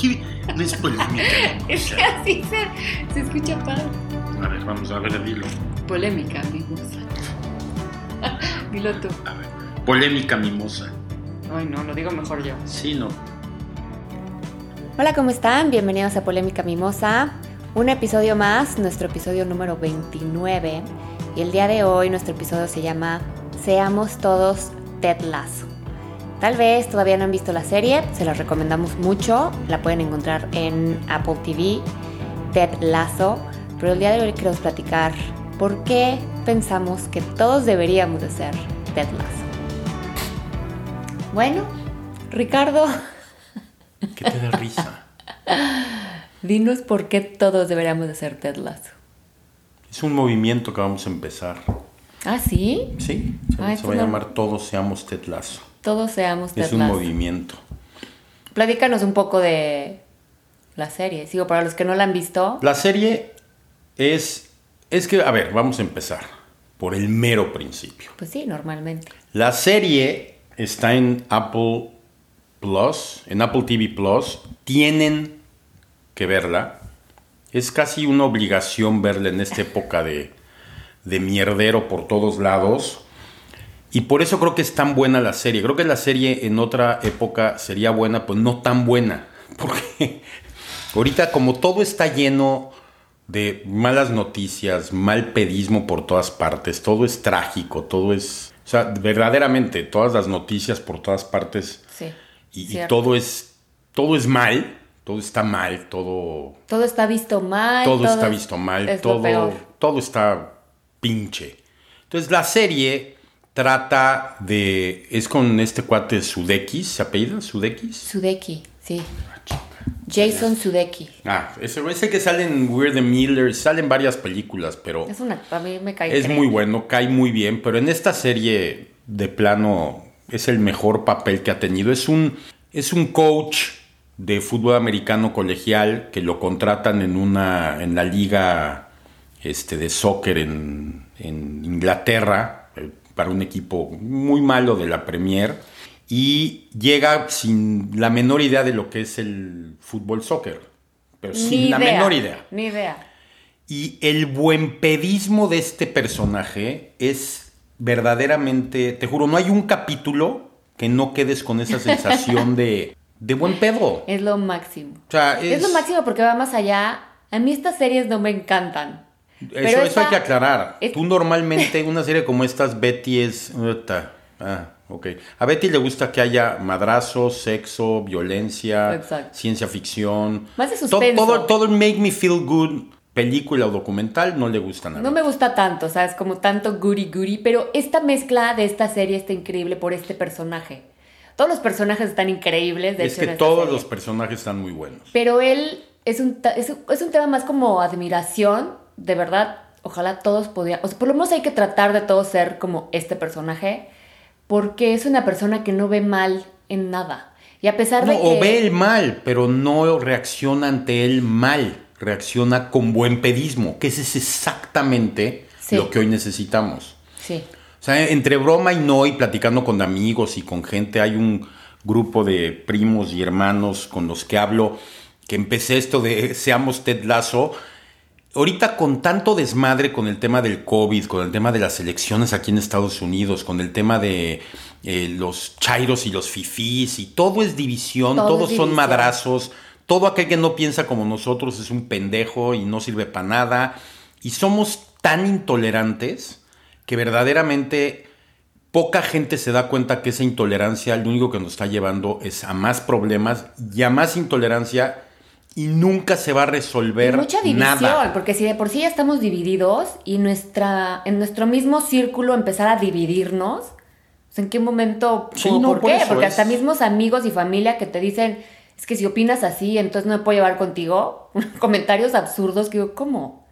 ¿Por qué no es polémica Es que así se, se escucha padre. A ver, vamos a ver, dilo. Polémica mimosa. Dilo tú. A ver. Polémica mimosa. Ay, no, lo digo mejor yo. Sí, no. Hola, ¿cómo están? Bienvenidos a Polémica Mimosa. Un episodio más, nuestro episodio número 29. Y el día de hoy nuestro episodio se llama Seamos todos Ted Lasso. Tal vez todavía no han visto la serie, se la recomendamos mucho. La pueden encontrar en Apple TV, Ted Lasso. Pero el día de hoy queremos platicar por qué pensamos que todos deberíamos de ser Ted Lasso. Bueno, Ricardo, ¿Qué te da risa? dinos por qué todos deberíamos de ser Ted Lasso. Es un movimiento que vamos a empezar. ¿Ah, sí? Sí, se, Ah, va a no- llamar Todos Seamos Ted Lasso. Todos seamos Ted Es un Lasso. movimiento. Platícanos un poco de la serie. Sigo, para los que no la han visto. La serie es. Es que, a ver, vamos a empezar por el mero principio. Pues sí, normalmente. La serie está en Apple Plus, en Apple TV Plus. Tienen que verla. Es casi una obligación verla en esta época de, de mierdero por todos lados. Y por eso creo que es tan buena la serie. Creo que la serie en otra época sería buena, pues no tan buena. Porque ahorita como todo está lleno de malas noticias, mal pedismo por todas partes, todo es trágico, todo es... O sea, verdaderamente, todas las noticias por todas partes Sí. y, todo es todo es mal, todo está mal, todo Todo está visto mal. todo está es- visto mal, es todo todo está pinche. Entonces la serie trata de es con este cuate Sudekis, ¿se apellida Sudekis? Sudeki, sí. Jason Sudeki. Ah, ese es el que sale en We're the Millers, salen varias películas, pero Es una. A mí me cae. Es increíble. muy bueno, cae muy bien, pero en esta serie de plano es el mejor papel que ha tenido. Es un, es un coach de fútbol americano colegial que lo contratan en una en la liga este, de soccer en, en Inglaterra para un equipo muy malo de la Premier y llega sin la menor idea de lo que es el fútbol soccer, pero sin la menor idea. Ni idea. Y el buen pedismo de este personaje es verdaderamente, te juro, no hay un capítulo que no quedes con esa sensación de, de buen pedo. Es lo máximo. O sea, Es... es, lo máximo porque va más allá. A mí estas series no me encantan. Eso, Pero eso esta- hay que aclarar. es- Tú normalmente, una serie como estas, Betty es... Ah, ok. A Betty le gusta que haya madrazos, sexo, violencia, Exacto. ciencia ficción. Más de suspenso. Todo, todo el make me feel good, película o documental, no le gusta nada. No me gusta tanto, ¿sabes? Como tanto goody goody, pero esta mezcla de esta serie está increíble por este personaje. Todos los personajes están increíbles, de es hecho, que todos serie. los personajes están muy buenos. Pero él es un, ta- es, un- es un tema más como admiración, de verdad. Ojalá todos pudieran, o sea, por lo menos hay que tratar de todos ser como este personaje, porque es una persona que no ve mal en nada. Y a pesar No, de que... o ve el mal, pero no reacciona ante el mal. Reacciona con buen pedismo, que ese es exactamente Sí. lo que hoy necesitamos. Sí, O sea, entre broma y no, y platicando con amigos y con gente, hay un grupo de primos y hermanos con los que hablo, que empecé esto de seamos Ted Lasso. Ahorita con tanto desmadre con el tema del COVID, con el tema de las elecciones aquí en Estados Unidos, con el tema de eh, los chairos y los fifís, y todo es división, Todo todos es son madrazos, todo aquel que no piensa como nosotros es un pendejo y no sirve para nada. Y somos tan intolerantes que verdaderamente poca gente se da cuenta que esa intolerancia lo único que nos está llevando es a más problemas y a más intolerancia y nunca se va a resolver mucha división, nada. porque si de por sí ya estamos divididos y nuestra, en nuestro mismo círculo empezar a dividirnos, pues, ¿en qué momento? Sí, ¿Cómo no, ¿Por por qué? Porque es- hasta mismos amigos y familia que te dicen, es que si opinas así, entonces no me puedo llevar contigo. Comentarios absurdos que digo, ¿cómo?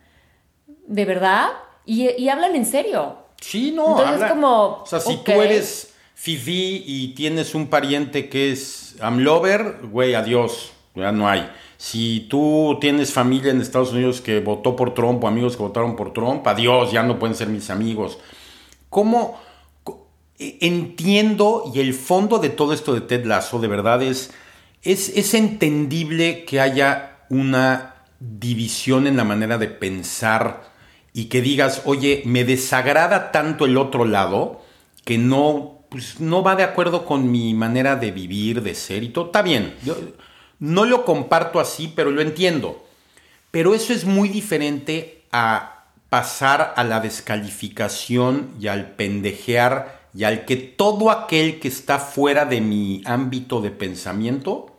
¿De verdad? Y, y hablan en serio. Sí, no. Entonces habla- es como, O sea, si ok. tú eres Fifi y tienes un pariente que es Amlover, güey, adiós. Ya no hay. Si tú tienes familia en Estados Unidos que votó por Trump o amigos que votaron por Trump, adiós, ya no pueden ser mis amigos. ¿Cómo? e- entiendo y el fondo de todo esto de Ted Lasso de verdad es, es, es entendible que haya una división en la manera de pensar y que digas, oye, me desagrada tanto el otro lado que no, pues, no va de acuerdo con mi manera de vivir, de ser y todo. Está bien, no lo comparto así, pero lo entiendo. Pero eso es muy diferente a pasar a la descalificación y al pendejear y al que todo aquel que está fuera de mi ámbito de pensamiento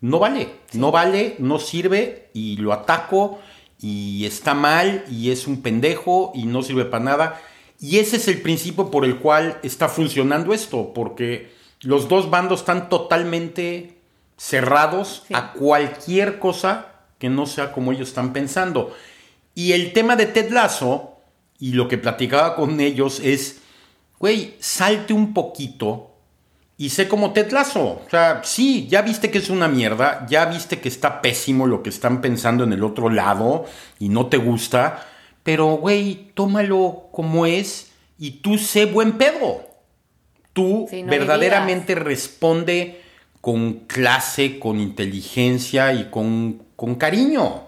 no vale, no vale, no sirve y lo ataco y está mal y es un pendejo y no sirve para nada. Y ese es el principio por el cual está funcionando esto, porque los dos bandos están totalmente cerrados a cualquier cosa que no sea como ellos están pensando. Y el tema de Ted Lasso y lo que platicaba con ellos es, güey, salte un poquito y sé como Ted Lasso. O sea, sí, ya viste que es una mierda, ya viste que está pésimo lo que están pensando en el otro lado y no te gusta, pero güey, tómalo como es y tú sé buen pedo. Tú verdaderamente responde con clase, con inteligencia y con, con cariño.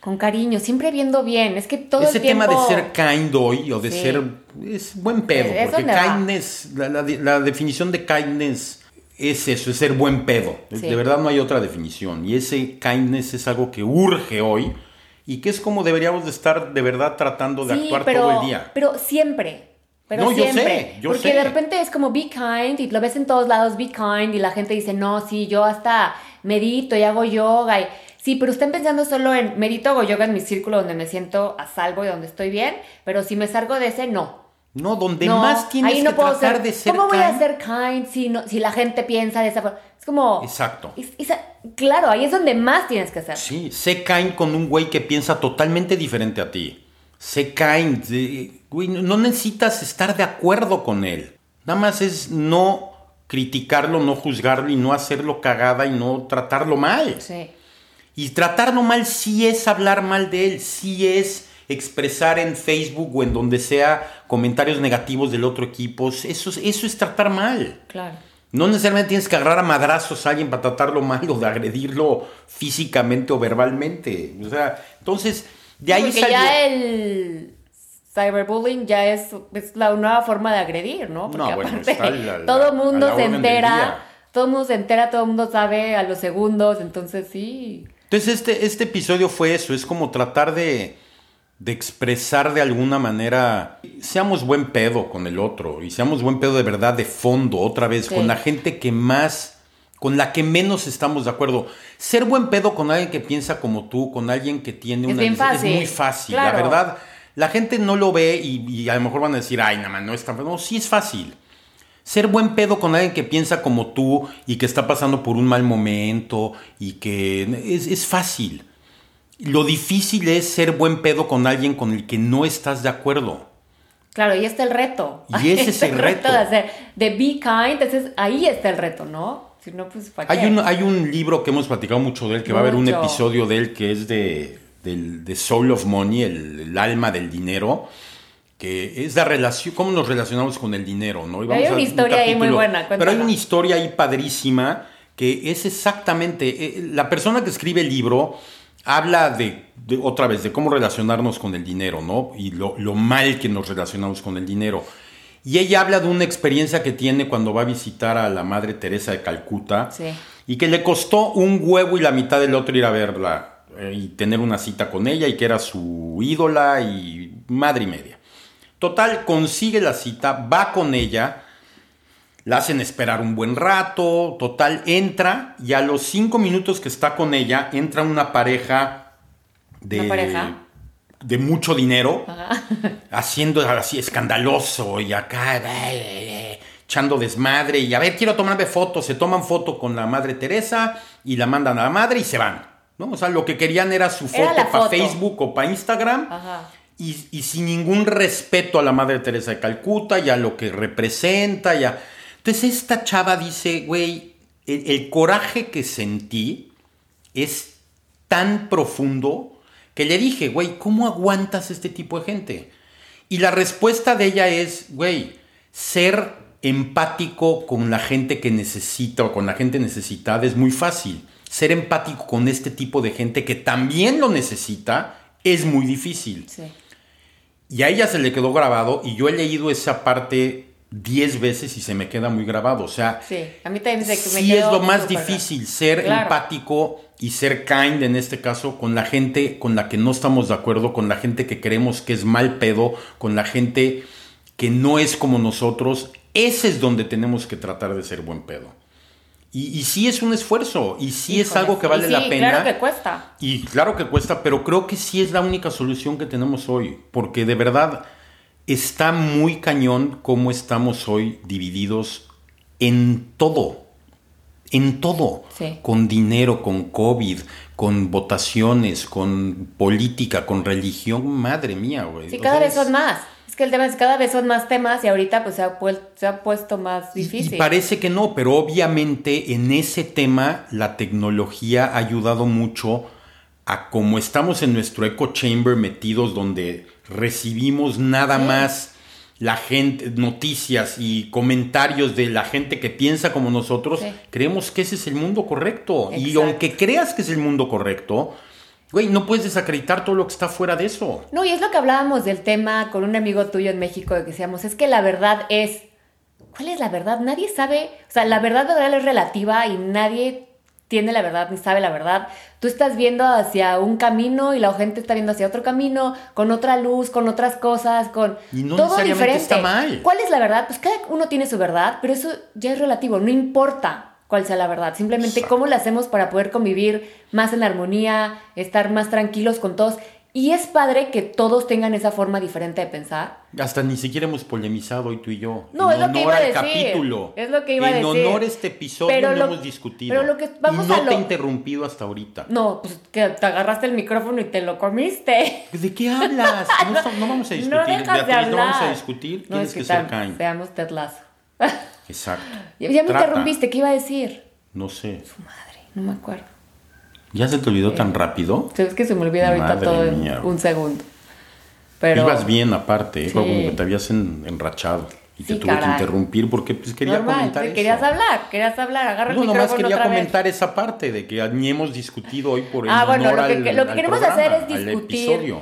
Con cariño, siempre viendo bien. Es que todo Ese el tiempo... tema de ser kind hoy o de ser... Es buen pedo. Es porque kindness, la, la- la definición de kindness es eso, es ser buen pedo. Sí. De verdad no hay otra definición. Y ese kindness es algo que urge hoy y que es como deberíamos de estar de verdad tratando de Sí, actuar pero, todo el día. Pero siempre. Pero No, yo sé, yo Porque sé. de repente es como be kind y lo ves en todos lados, be kind, y la gente dice, no, sí, yo hasta medito y hago yoga. Y... Sí, pero están pensando solo en medito, hago yoga en mi círculo donde me siento a salvo y donde estoy bien, pero si me salgo de ese, no. No, donde no, más tienes ahí no que puedo tratar ser, de ser ¿Cómo voy a ser kind si, no, si la gente piensa de esa forma? Es como... Exacto. es- es- claro, ahí es donde más tienes que hacer. Sí, sé kind con un güey que piensa totalmente diferente a ti. Sé kind. eh, güey, no- necesitas estar de acuerdo con él. Nada más es no criticarlo, no juzgarlo y no hacerlo cagada y no tratarlo mal. Sí. Y tratarlo mal sí es hablar mal de él, sí es expresar en Facebook o en donde sea comentarios negativos del otro equipo. Eso, es- eso es tratar mal. Claro. No necesariamente tienes que agarrar a madrazos a alguien para tratarlo mal o de agredirlo físicamente o verbalmente. O sea, entonces, de ahí Porque salió. ya el cyberbullying ya es, es la nueva forma de agredir, ¿no? Porque No, bueno, aparte está la- la- todo mundo se entera, todo mundo se entera, todo mundo sabe a los segundos, entonces sí. Entonces, este, este episodio fue eso, es como tratar de, de expresar de alguna manera, seamos buen pedo con el otro y seamos buen pedo de verdad, de fondo, otra vez, Sí. con la gente que más, con la que menos estamos de acuerdo. Ser buen pedo con alguien que piensa como tú, con alguien que tiene Es una... bien es fácil, muy fácil, claro. la verdad. La gente no lo ve y, y a lo mejor van a decir, ay, nada más, no es tan... No, sí es fácil. Ser buen pedo con alguien que piensa como tú y que está pasando por un mal momento y que es, es fácil. Lo difícil es ser buen pedo con alguien con el que no estás de acuerdo. Claro, ahí está el reto. Y ese es el reto. de hacer, de be kind, entonces ahí está el reto, ¿no? Si no, pues ¿para qué? Hay un, hay un libro que hemos platicado mucho de él, que va a haber un episodio de él que es de, del- de Soul of Money, el, el alma del dinero, que es la relación, cómo nos relacionamos con el dinero, ¿no? Y Hay una a- un historia ahí muy buena, Pero hay cuéntala. una historia ahí padrísima que es exactamente, eh, la persona que escribe el libro habla de, de- otra vez, de cómo relacionarnos con el dinero, ¿no? Y lo, lo mal que nos relacionamos con el dinero. Y ella habla de una experiencia que tiene cuando va a visitar a la Madre Teresa de Calcuta Sí. y que le costó un huevo y la mitad del otro ir a verla eh, y tener una cita con ella y que era su ídola y madre y media. Total, consigue la cita, va con ella, la hacen esperar un buen rato, total, entra y a los cinco minutos que está con ella entra una pareja de, ¿Una pareja? De mucho dinero Ajá. haciendo así escandaloso y acá eh, eh, echando desmadre y a ver, quiero tomarme fotos, se toman foto con la madre Teresa y la mandan a la madre y se van. ¿no? O sea, lo que querían era su foto para foto. Facebook o para Instagram y, y sin ningún respeto a la madre Teresa de Calcuta y a lo que representa. Y a- Entonces esta chava dice, güey, el, el coraje que sentí es tan profundo que le dije, güey, ¿cómo aguantas este tipo de gente? Y la respuesta de ella es, güey, ser empático con la gente que necesita o con la gente necesitada es muy fácil. Ser empático con este tipo de gente que también lo necesita es muy difícil. Sí. Y a ella se le quedó grabado y yo he leído esa parte 10 veces y se me queda muy grabado. O sea, Sí, a mí también se me sí es lo más difícil, ser Claro. empático y ser kind en este caso con la gente con la que no estamos de acuerdo, con la gente que creemos que es mal pedo, con la gente que no es como nosotros. Ese es donde tenemos que tratar de ser buen pedo. Y, y sí es un esfuerzo, y sí es algo que vale sí, la pena. Claro que cuesta. Y claro que cuesta, pero creo que sí es la única solución que tenemos hoy, porque de verdad está muy cañón cómo estamos hoy divididos en todo, en todo, Sí. con dinero, con COVID, con votaciones, con política, con religión, madre mía, güey. Sí, O cada sea, vez son más. Es que el tema es cada vez son más temas y ahorita pues se ha, puel- se ha puesto más Y- difícil. Y parece que no, pero obviamente en ese tema la tecnología ha ayudado mucho a como estamos en nuestro echo chamber metidos donde recibimos nada Sí. más la gente, noticias y comentarios de la gente que piensa como nosotros, Sí. creemos que ese es el mundo correcto. Y aunque creas que es el mundo correcto, güey, no puedes desacreditar todo lo que está fuera de eso. No, y es lo que hablábamos del tema con un amigo tuyo en México, de que decíamos, es que la verdad es... ¿Cuál es la verdad? Nadie sabe, o sea, la verdad verdad es relativa y nadie tiene la verdad ni sabe la verdad. Tú estás viendo hacia un camino y la gente está viendo hacia otro camino, con otra luz, con otras cosas, con Y no todo diferente. está mal. ¿Cuál es la verdad? Pues cada uno tiene su verdad, pero eso ya es relativo, no importa cuál sea la verdad, simplemente Exacto. cómo lo hacemos para poder convivir más en armonía, estar más tranquilos con todos. Y es padre que todos tengan esa forma diferente de pensar. Hasta ni siquiera hemos polemizado hoy tú y yo. No, en es lo que honor iba a al decir. capítulo. Es lo que iba a en decir. honor a este episodio Pero no lo- hemos discutido. pero lo que- vamos no a lo- te he interrumpido hasta ahorita. No, pues que te agarraste el micrófono y te lo comiste. ¿De qué hablas? No, no vamos a discutir. No dejas de Beatriz, hablar. no vamos a discutir. No, Tienes es que, que ser kind. Seamos Ted Lasso. Exacto. Ya ya me interrumpiste, ¿qué iba a decir? No sé. Madre, no me acuerdo. ¿Ya se te olvidó tan rápido? Es que se me olvida ahorita Madre todo en un segundo. Pero Ibas bien aparte, ¿eh? Sí. como que te habías en- enrachado. Y te tuve que interrumpir porque pues, quería normal, comentar te eso. querías hablar, querías hablar, agarra No, el nomás quería otra vez. comentar esa parte de que ni hemos discutido hoy por el Ah, bueno, lo que- al- lo que queremos programa, hacer es discutir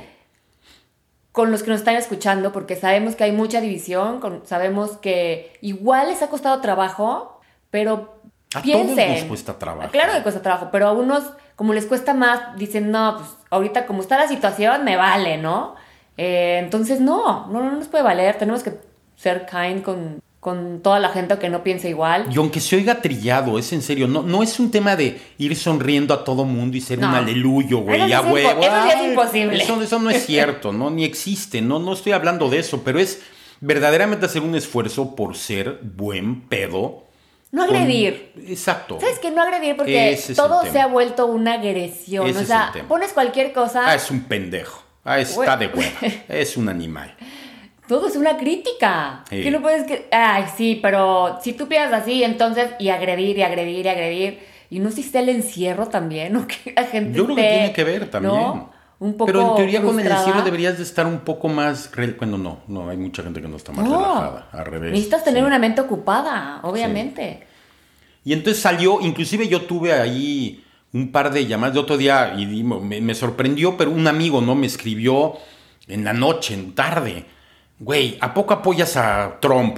con los que nos están escuchando, porque sabemos que hay mucha división, con- sabemos que igual les ha costado trabajo, pero A todos piensen. nos cuesta trabajo. Claro que cuesta trabajo, pero a unos, como les cuesta más, dicen, no, pues ahorita como está la situación, me vale, ¿no? Eh, entonces, no, no, no nos puede valer, tenemos que ser kind con, con toda la gente que no piensa igual. Y aunque se oiga trillado, es en serio, no, no es un tema de ir sonriendo a todo mundo y ser No. un aleluyo, güey, Eso sí a es impo- huevo. eso sí es imposible. Eso, eso no es cierto, ¿no? Ni existe, no, no estoy hablando de eso, pero es verdaderamente hacer un esfuerzo por ser buen pedo. No con- agredir. Exacto. ¿Sabes qué? No agredir porque Ese todo se ha vuelto una agresión. Ese o es sea, pones cualquier cosa, Ah, es un pendejo. Ah, está de huevo. Es un animal. todo es una crítica. Sí. Que no puedes que. Ay, sí, pero si tú piensas así, entonces, y agredir, y agredir, y agredir. Y no está el encierro también, o que la gente. Yo creo que tiene que ver también. ¿no? Un poco. Pero en teoría con el encierro deberías de estar un poco más... Bueno, no, no, hay mucha gente que no está más No. relajada, al revés. Necesitas tener sí. una mente ocupada, obviamente. Y entonces salió, inclusive yo tuve ahí un par de llamadas de otro día y me, me sorprendió, pero un amigo, ¿no? Me escribió en la noche, en tarde, güey, ¿a poco apoyas a Trump?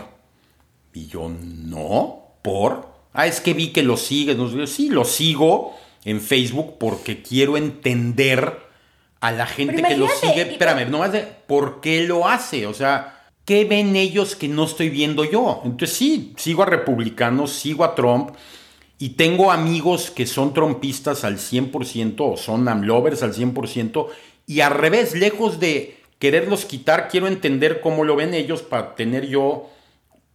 Y yo, no, ¿por? Ah, es que vi que lo sigues. Sí, lo sigo en Facebook porque quiero entender a la gente Pero que lo sigue. Espérame, nomás de por qué lo hace. O sea, ¿qué ven ellos que no estoy viendo yo? Entonces sí, sigo a republicanos, sigo a Trump. Y tengo amigos que son trompistas al 100% o son amlovers al 100%. Y al revés, lejos de quererlos quitar, quiero entender cómo lo ven ellos para tener yo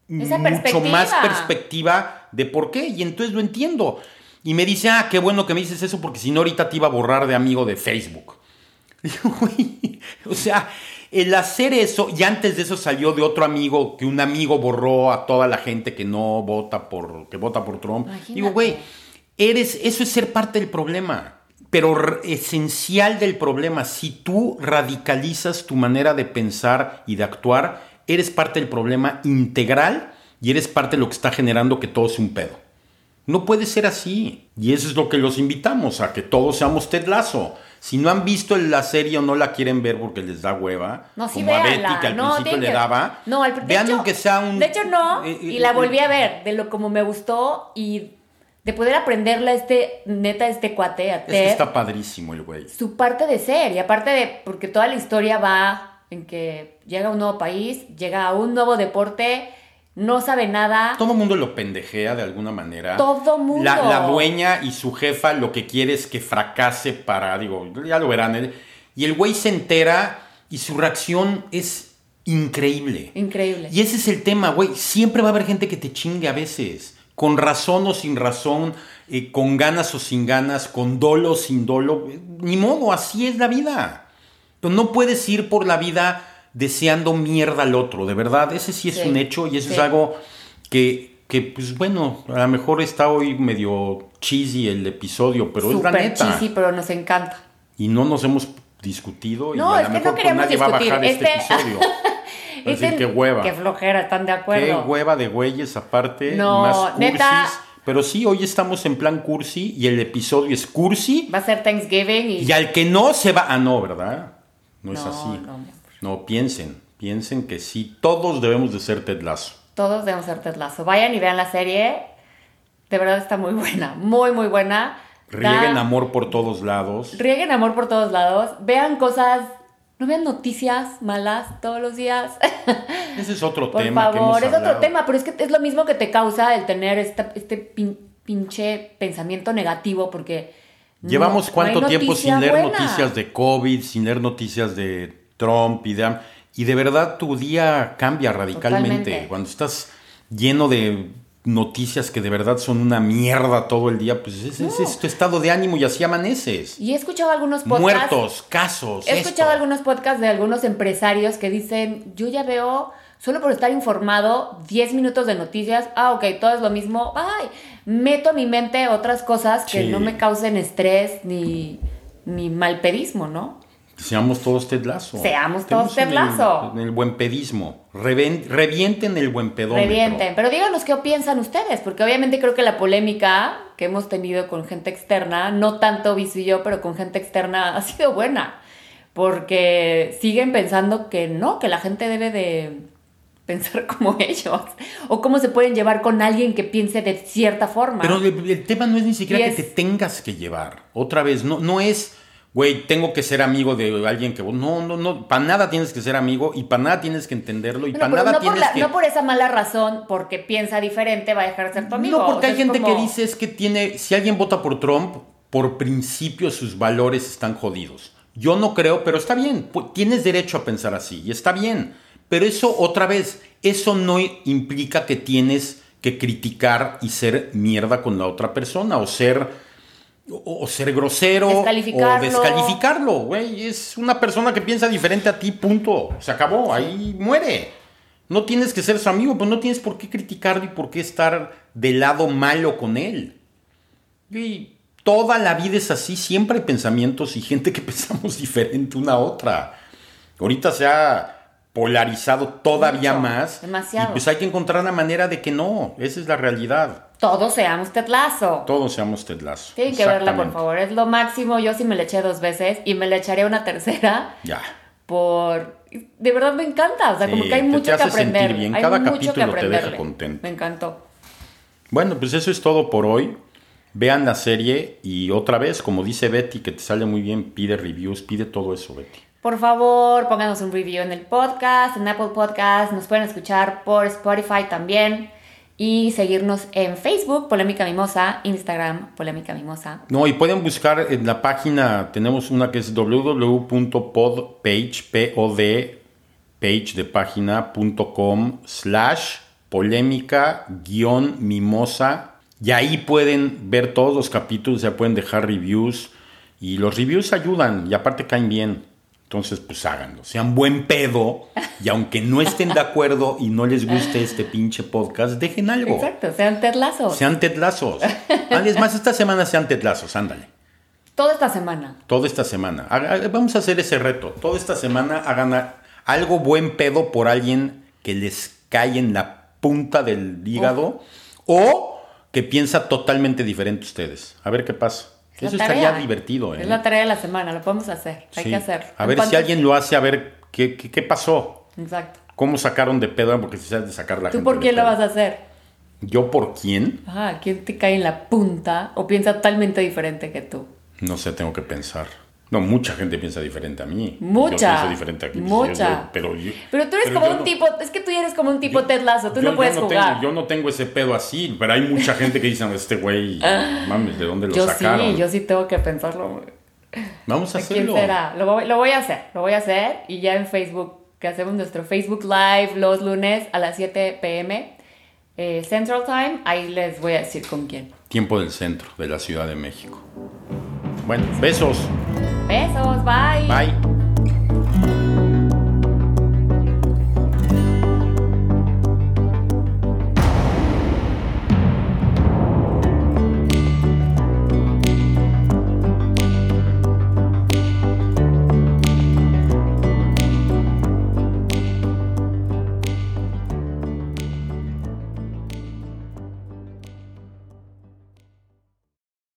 Esa mucho perspectiva. más perspectiva de por qué. Y entonces lo entiendo. Y me dice, ah, qué bueno que me dices eso porque si no ahorita te iba a borrar de amigo de Facebook. O sea, el hacer eso, y antes de eso salió de otro amigo, que un amigo borró a toda la gente que no vota por, que vota por Trump. Imagínate. Digo, güey, eres, eso es ser parte del problema. Pero esencial del problema, si tú radicalizas tu manera de pensar y de actuar, eres parte del problema integral y eres parte de lo que está generando que todo sea un pedo. No puede ser así. Y eso es lo que los invitamos, a que todos seamos Ted Lasso. Si no han visto la serie o no la quieren ver porque les da hueva, No, sí, como a véanla. Betty que al No, principio le daba, No, al- vean hecho- aunque sea un... De hecho, no. eh, y eh, la eh, volví a ver, de lo como me gustó y de poder aprenderle a este, neta, a este cuate, a Es que está padrísimo el güey. su parte de ser. Y aparte de, porque toda la historia va en que llega a un nuevo país, llega a un nuevo deporte, no sabe nada. Todo mundo lo pendejea de alguna manera. Todo mundo. La, la dueña y su jefa lo que quiere es que fracase para, digo, ya lo verán. ¿eh? Y el güey se entera y su reacción es increíble. Increíble. Y ese es el tema, güey. Siempre va a haber gente que te chingue a veces. Con razón o sin razón, eh, con ganas o sin ganas, con dolo o sin dolo. Ni modo, así es la vida. Pero no puedes ir por la vida deseando mierda al otro, de verdad. Ese sí es Sí, un hecho y eso es algo que, que, pues bueno, a lo mejor está hoy medio cheesy el episodio, pero es la neta. cheesy, pero nos encanta. Y no nos hemos discutido y No, a es lo que no mejor queríamos nadie va a discutir. bajar este, Este- episodio. Va a decir, Este- qué hueva. Qué flojera, ¿están de Qué acuerdo? hueva de güeyes aparte, No, más cursis. neta. Pero sí, hoy estamos en plan cursi y el episodio es cursi. Va a ser Thanksgiving y... Y al que no se va... Ah, no, ¿verdad? No, es No, así. no. No, piensen. Piensen que sí, todos debemos de ser Ted Lasso. Todos debemos ser Ted Lasso. Vayan y vean la serie. De verdad está muy buena, muy, muy buena. Rieguen Da- amor por todos lados. Rieguen amor por todos lados. Vean cosas, no vean noticias malas todos los días. Ese es otro por tema que hemos favor, es otro tema, pero es que es lo mismo que te causa el tener esta- este pin- pinche pensamiento negativo porque... no- Llevamos no cuánto hay tiempo sin leer buena. noticias de COVID, sin leer noticias de Trump y de... Y de verdad tu día cambia radicalmente. Totalmente. Cuando estás lleno de noticias que de verdad son una mierda todo el día, pues ese, ese es tu estado de ánimo y así amaneces. Y he escuchado algunos podcasts... Muertos, casos. He escuchado algunos podcasts de algunos empresarios que dicen, yo ya veo, solo por estar informado, 10 minutos de noticias, ah, ok, todo es lo mismo, ay, meto a mi mente otras cosas que Sí. no me causen estrés ni, ni malpedismo, ¿no? Seamos todos Ted Lasso. Seamos todos Ted en. En el buen pedismo. Reven- revienten el buen pedómetro. Revienten. Pero díganos qué piensan ustedes, porque obviamente creo que la polémica que hemos tenido con gente externa, no tanto Visu y yo, pero con gente externa, ha sido buena. Porque siguen pensando que no, que la gente debe de pensar como ellos. O cómo se pueden llevar con alguien que piense de cierta forma. Pero el, el tema no es ni siquiera Y que es- te tengas que llevar. Otra vez, no, no es, güey, tengo que ser amigo de alguien que... No, no, no. Para nada tienes que ser amigo y para nada tienes que entenderlo y para nada no, por tienes la- que... no por esa mala razón, porque piensa diferente, va a dejar de ser tu amigo. No, O porque sea, hay gente como- que dice es que tiene, si alguien vota por Trump, por principio sus valores están jodidos. Yo no creo, pero está bien, tienes derecho a pensar así y está bien. Pero eso, otra vez, eso no implica que tienes que criticar y ser mierda con la otra persona o ser, o, o ser grosero o Descalificarlo. güey. Es una persona que piensa diferente a ti, punto. Se acabó, ahí muere. No tienes que ser su amigo, pero no tienes por qué criticarlo y por qué estar del lado malo con él. Y toda la vida es así, siempre hay pensamientos y gente que pensamos diferente una a otra. Ahorita se ha polarizado todavía Mucho, más. demasiado. Y pues hay que encontrar una manera de que no, esa es la realidad. Todos seamos Ted Lasso. Todos seamos Ted Lasso. Tienen que verla, por favor. Es lo máximo. Yo sí me la eché dos veces y me la echaré una tercera Ya. por... De verdad me encanta. O sea, Sí, como que hay te- mucho te que aprender. bien. Hay Cada mucho capítulo que te deja contento. Me encantó. Bueno, pues eso es todo por hoy. Vean la serie y otra vez, como dice Betty, que te sale muy bien, pide reviews, pide todo eso, Betty. Por favor, pónganos un review en el podcast, en Apple Podcast. Nos pueden escuchar por Spotify también. Y seguirnos en Facebook, Polémica Mimosa, Instagram, Polémica Mimosa. No, y pueden buscar en la página, tenemos una que es www.podpage, P-O-D, page de página.com slash polémica guion mimosa. Y ahí pueden ver todos los capítulos, ya pueden dejar reviews. Y los reviews ayudan y aparte caen bien. Entonces, pues háganlo. Sean buen pedo. Y aunque no estén de acuerdo y no les guste este pinche podcast, dejen algo. Exacto, sean Ted Lasso. Sean tetlazos. Es más, esta semana sean tetlazos, ándale. Toda esta semana. Toda esta semana. Vamos a hacer ese reto. Toda esta semana hagan a- algo buen pedo por alguien que les cae en la punta del hígado o que piensa totalmente diferente ustedes. A ver qué pasa. Es Eso estaría divertido, ¿eh? Es la tarea de la semana, lo podemos hacer. Hay Sí. que hacerlo. A ver si alguien lo hace, a ver qué, qué, qué pasó. Exacto. ¿Cómo sacaron de pedo? Porque si sabes de sacar la ¿Tú gente por quién lo vas a hacer? ¿Yo por quién? Ajá, ¿quién te cae en la punta o piensa totalmente diferente que tú? No sé, tengo que pensar. No, mucha gente piensa diferente a mí. Mucha. Yo diferente a ti. Mucha. Pero, yo- Pero tú eres pero como un no- tipo, es que tú eres como un tipo yo- Ted Lasso, tú yo- no puedes yo jugar. Tengo, yo no tengo ese pedo así, pero hay mucha gente que dice, este güey, mames, ¿de dónde lo Ah. Yo sacaron? sí, yo sí tengo que pensarlo. Vamos a ¿A quién hacerlo. será? Lo voy, lo voy a hacer, lo voy a hacer y ya en Facebook, que hacemos nuestro Facebook Live los lunes a las 7 pm eh, Central Time, ahí les voy a decir con quién. Tiempo del centro de la Ciudad de México. Bueno, besos. Besos, bye.